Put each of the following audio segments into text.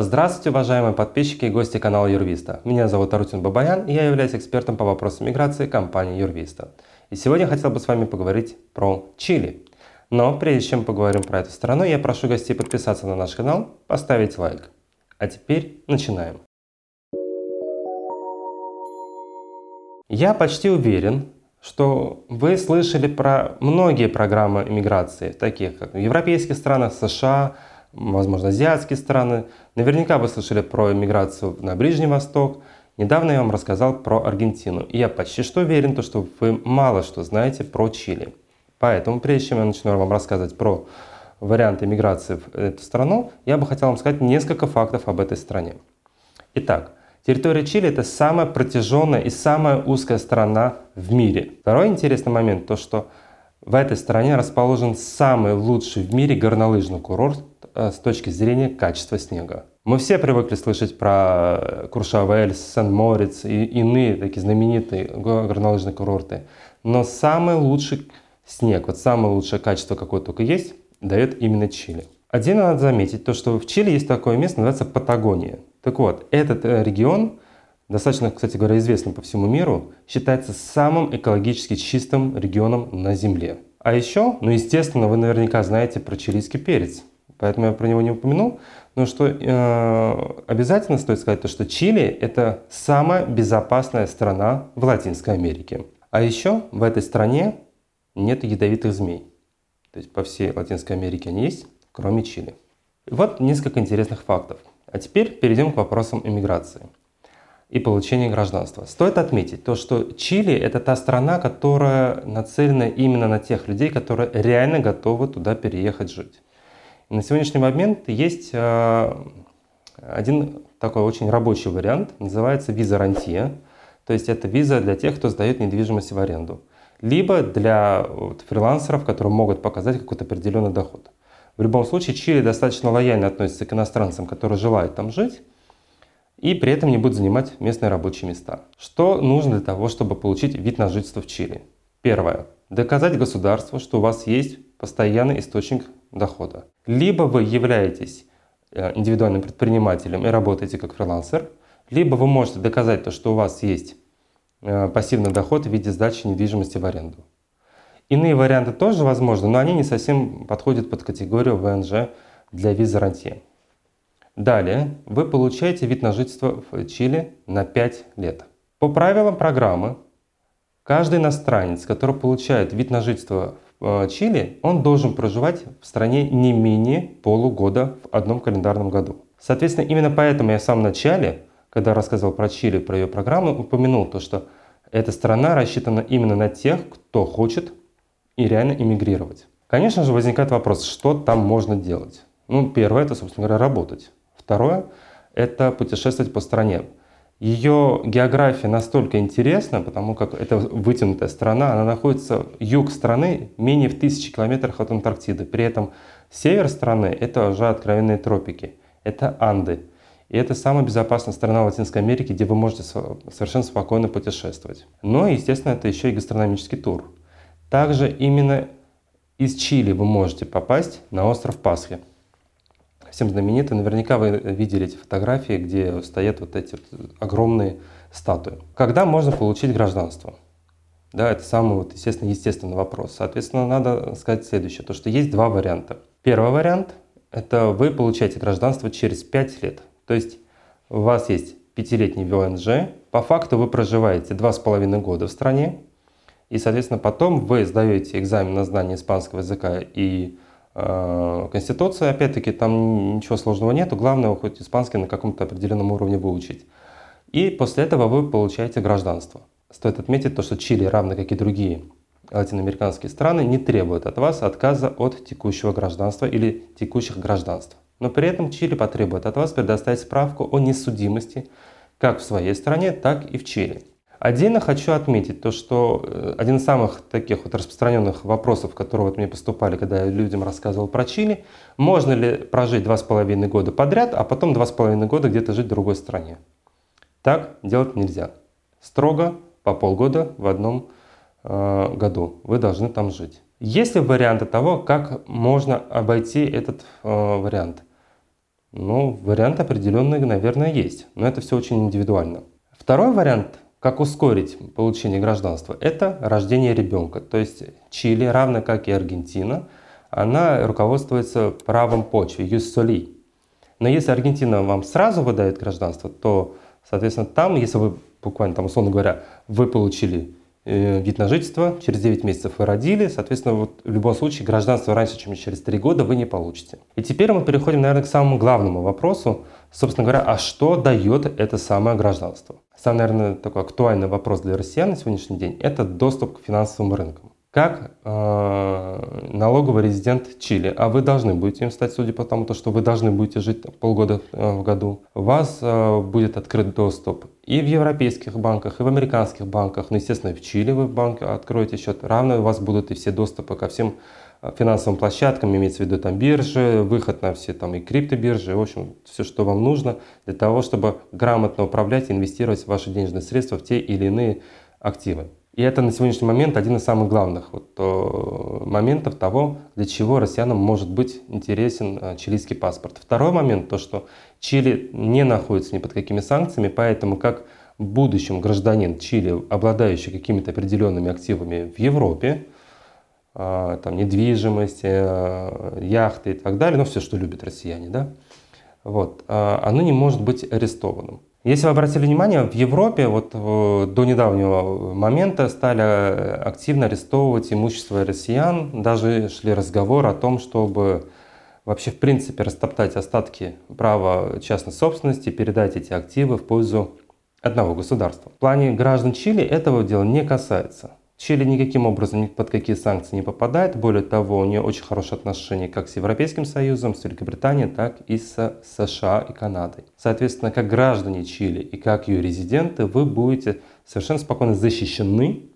Здравствуйте, уважаемые подписчики и гости канала Юрвиста. Меня зовут Арутин Бабаян, и я являюсь экспертом по вопросам миграции компании Юрвиста. И сегодня я хотел бы с вами поговорить про Чили. Но прежде чем поговорим про эту страну, я прошу гостей подписаться на наш канал, поставить лайк. А теперь начинаем. Я почти уверен, что вы слышали про многие программы иммиграции, таких как в европейских странах, США, возможно, азиатские страны. Наверняка вы слышали про иммиграцию на Ближний Восток. Недавно я вам рассказал про Аргентину. И я почти что уверен, то, что вы мало что знаете про Чили. Поэтому, прежде чем я начну вам рассказывать про варианты иммиграции в эту страну, я бы хотел вам сказать несколько фактов об этой стране. Итак, территория Чили – это самая протяженная и самая узкая страна в мире. Второй интересный момент – то, что в этой стране расположен самый лучший в мире горнолыжный курорт с точки зрения качества снега. Мы все привыкли слышать про Куршавель, Сен-Мориц и иные такие знаменитые горнолыжные курорты. Но самый лучший снег, вот самое лучшее качество, какое только есть, дает именно Чили. Отдельно надо заметить то, что в Чили есть такое место, называется Патагония. Так вот, этот э, регион, достаточно, кстати говоря, известный по всему миру, считается самым экологически чистым регионом на Земле. А еще, ну естественно, вы наверняка знаете про чилийский перец поэтому я про него не упомянул. Но что э, обязательно стоит сказать, то, что Чили – это самая безопасная страна в Латинской Америке. А еще в этой стране нет ядовитых змей. То есть по всей Латинской Америке они есть, кроме Чили. Вот несколько интересных фактов. А теперь перейдем к вопросам иммиграции и получения гражданства. Стоит отметить то, что Чили – это та страна, которая нацелена именно на тех людей, которые реально готовы туда переехать жить. На сегодняшний момент есть э, один такой очень рабочий вариант, называется виза рантье. То есть это виза для тех, кто сдает недвижимость в аренду. Либо для вот, фрилансеров, которые могут показать какой-то определенный доход. В любом случае, Чили достаточно лояльно относится к иностранцам, которые желают там жить, и при этом не будут занимать местные рабочие места. Что нужно для того, чтобы получить вид на жительство в Чили? Первое. Доказать государству, что у вас есть постоянный источник дохода. Либо вы являетесь э, индивидуальным предпринимателем и работаете как фрилансер, либо вы можете доказать то, что у вас есть э, пассивный доход в виде сдачи недвижимости в аренду. Иные варианты тоже возможны, но они не совсем подходят под категорию ВНЖ для визы рантье. Далее вы получаете вид на жительство в Чили на 5 лет. По правилам программы, каждый иностранец, который получает вид на жительство Э, Чили, он должен проживать в стране не менее полугода в одном календарном году. Соответственно, именно поэтому я в самом начале, когда рассказывал про Чили, про ее программу, упомянул то, что эта страна рассчитана именно на тех, кто хочет и реально иммигрировать. Конечно же, возникает вопрос, что там можно делать. Ну, первое, это, собственно говоря, работать. Второе, это путешествовать по стране. Ее география настолько интересна, потому как это вытянутая страна, она находится, юг страны менее в тысячи километрах от Антарктиды. При этом север страны – это уже откровенные тропики, это Анды. И это самая безопасная страна Латинской Америки, где вы можете совершенно спокойно путешествовать. Но, естественно, это еще и гастрономический тур. Также именно из Чили вы можете попасть на остров Пасхи всем знаменитый. Наверняка вы видели эти фотографии, где стоят вот эти вот огромные статуи. Когда можно получить гражданство? Да, это самый, вот, естественно, естественный вопрос. Соответственно, надо сказать следующее, то что есть два варианта. Первый вариант – это вы получаете гражданство через 5 лет. То есть у вас есть пятилетний ВНЖ, по факту вы проживаете два с половиной года в стране, и, соответственно, потом вы сдаете экзамен на знание испанского языка и Э, Конституция, опять-таки, там ничего сложного нету, главное хоть испанский на каком-то определенном уровне выучить. И после этого вы получаете гражданство. Стоит отметить то, что Чили, равно как и другие латиноамериканские страны, не требует от вас отказа от текущего гражданства или текущих гражданств. Но при этом Чили потребует от вас предоставить справку о несудимости как в своей стране, так и в Чили. Отдельно хочу отметить то, что э, один из самых таких вот распространенных вопросов, которые вот мне поступали, когда я людям рассказывал про Чили, можно ли прожить два с половиной года подряд, а потом два с половиной года где-то жить в другой стране. Так делать нельзя. Строго по полгода в одном э, году вы должны там жить. Есть ли варианты того, как можно обойти этот э, вариант? Ну, вариант определенный, наверное, есть, но это все очень индивидуально. Второй вариант, как ускорить получение гражданства, это рождение ребенка. То есть Чили, равно как и Аргентина, она руководствуется правом почвы, юс соли. Но если Аргентина вам сразу выдает гражданство, то, соответственно, там, если вы буквально, там, условно говоря, вы получили э, вид на жительство, через 9 месяцев вы родили, соответственно, вот в любом случае гражданство раньше, чем через 3 года вы не получите. И теперь мы переходим, наверное, к самому главному вопросу, собственно говоря, а что дает это самое гражданство? Самый, наверное, такой актуальный вопрос для россиян на сегодняшний день – это доступ к финансовым рынкам. Как э, налоговый резидент Чили, а вы должны будете им стать, судя по тому, что вы должны будете жить полгода э, в году, у вас э, будет открыт доступ и в европейских банках, и в американских банках, ну, естественно, в Чили вы в банке откроете счет, равно у вас будут и все доступы ко всем финансовым площадкам, имеется в виду там биржи, выход на все там и криптобиржи, в общем, все, что вам нужно для того, чтобы грамотно управлять и инвестировать ваши денежные средства в те или иные активы. И это на сегодняшний момент один из самых главных вот, э, моментов того, для чего россиянам может быть интересен э, чилийский паспорт. Второй момент, то что Чили не находится ни под какими санкциями, поэтому как в будущем гражданин Чили, обладающий какими-то определенными активами в Европе, э, там недвижимость, яхты и так далее, ну все, что любят россияне, да, вот, оно не может быть арестованным. Если вы обратили внимание, в Европе вот э, до недавнего момента стали э, активно арестовывать имущество россиян. Даже шли разговоры о том, чтобы вообще в принципе растоптать остатки права частной собственности, передать эти активы в пользу одного государства. В плане граждан Чили этого дела не касается. Чили никаким образом ни под какие санкции не попадает. Более того, у нее очень хорошие отношения как с Европейским Союзом, с Великобританией, так и с США и Канадой. Соответственно, как граждане Чили и как ее резиденты, вы будете совершенно спокойно защищены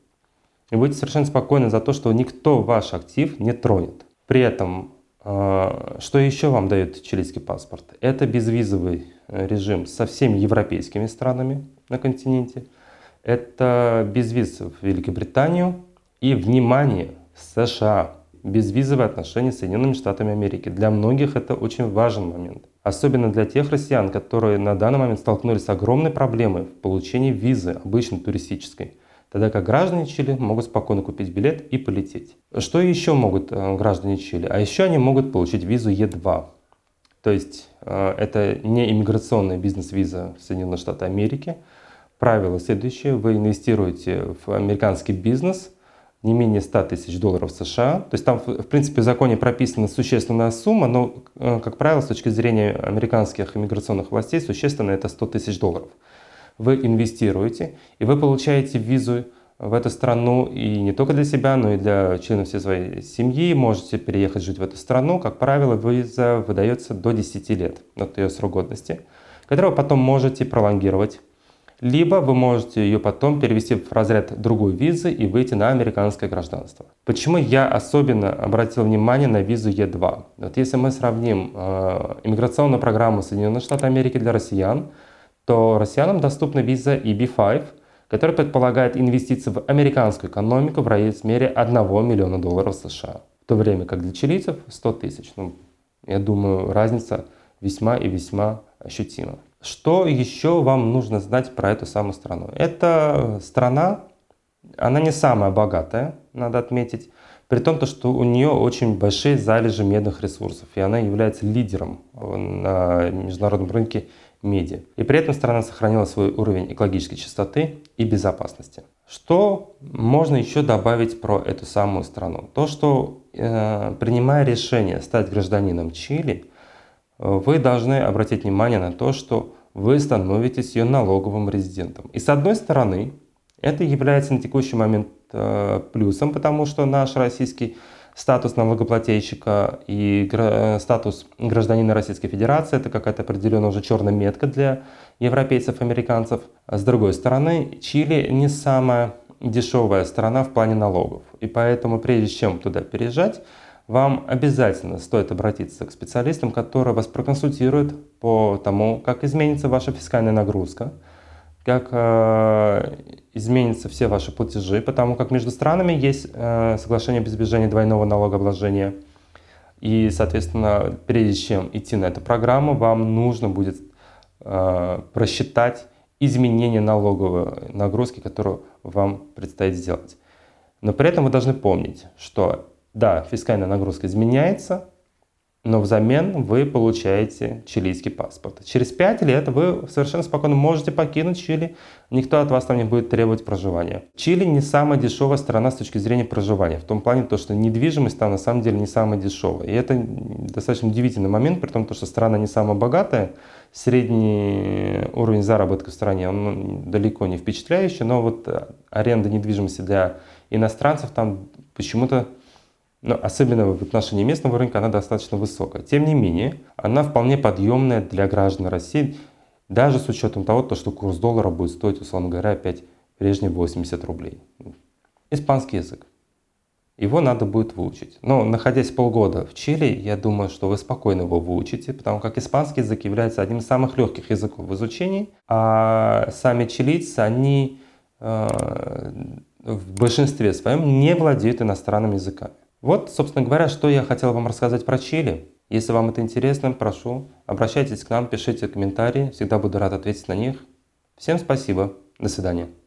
и будете совершенно спокойны за то, что никто ваш актив не тронет. При этом, а, что еще вам дает чилийский паспорт? Это безвизовый э, режим со всеми европейскими странами на континенте – это безвиз в Великобританию и, внимание, США. Безвизовые отношения с Соединенными Штатами Америки. Для многих это очень важный момент. Особенно для тех россиян, которые на данный момент столкнулись с огромной проблемой в получении визы, обычной туристической. Тогда как граждане Чили могут спокойно купить билет и полететь. Что еще могут э, граждане Чили? А еще они могут получить визу Е2. То есть э, это не иммиграционная бизнес-виза в Соединенные Штаты Америки, Правило следующее. Вы инвестируете в американский бизнес не менее 100 тысяч долларов США. То есть там, в принципе, в законе прописана существенная сумма, но, э, как правило, с точки зрения американских иммиграционных властей, существенно это 100 тысяч долларов. Вы инвестируете, и вы получаете визу в эту страну и не только для себя, но и для членов всей своей семьи. Можете переехать жить в эту страну. Как правило, виза выдается до 10 лет от ее срок годности, которую потом можете пролонгировать либо вы можете ее потом перевести в разряд другой визы и выйти на американское гражданство. Почему я особенно обратил внимание на визу Е2? Вот если мы сравним э, иммиграционную программу Соединенных Штатов Америки для россиян, то россиянам доступна виза EB5, которая предполагает инвестиции в американскую экономику в размере 1 миллиона долларов США, в то время как для чилийцев 100 тысяч. Ну, я думаю, разница весьма и весьма ощутима. Что еще вам нужно знать про эту самую страну? Эта страна, она не самая богатая, надо отметить, при том, то, что у нее очень большие залежи медных ресурсов, и она является лидером на международном рынке меди. И при этом страна сохранила свой уровень экологической чистоты и безопасности. Что можно еще добавить про эту самую страну? То, что э, принимая решение стать гражданином Чили, вы должны обратить внимание на то, что вы становитесь ее налоговым резидентом. И с одной стороны, это является на текущий момент э, плюсом, потому что наш российский статус налогоплательщика и гра- статус гражданина Российской Федерации это какая-то определенная уже черная метка для европейцев, американцев. А с другой стороны, Чили не самая дешевая страна в плане налогов. И поэтому прежде чем туда переезжать, вам обязательно стоит обратиться к специалистам, которые вас проконсультируют по тому, как изменится ваша фискальная нагрузка, как э, изменятся все ваши платежи, потому как между странами есть э, соглашение об избежании двойного налогообложения. И, соответственно, прежде чем идти на эту программу, вам нужно будет э, просчитать изменения налоговой нагрузки, которую вам предстоит сделать. Но при этом вы должны помнить, что да, фискальная нагрузка изменяется, но взамен вы получаете чилийский паспорт. Через 5 лет вы совершенно спокойно можете покинуть Чили, никто от вас там не будет требовать проживания. Чили не самая дешевая страна с точки зрения проживания, в том плане, то, что недвижимость там на самом деле не самая дешевая. И это достаточно удивительный момент, при том, что страна не самая богатая, средний уровень заработка в стране, он далеко не впечатляющий, но вот аренда недвижимости для иностранцев там почему-то но особенно в отношении местного рынка она достаточно высокая. Тем не менее, она вполне подъемная для граждан России, даже с учетом того, что курс доллара будет стоить, условно говоря, опять прежние 80 рублей. Испанский язык. Его надо будет выучить. Но находясь полгода в Чили, я думаю, что вы спокойно его выучите, потому как испанский язык является одним из самых легких языков в изучении, а сами чилийцы, они э, в большинстве своем не владеют иностранными языками. Вот, собственно говоря, что я хотел вам рассказать про Чили. Если вам это интересно, прошу, обращайтесь к нам, пишите комментарии, всегда буду рад ответить на них. Всем спасибо, до свидания.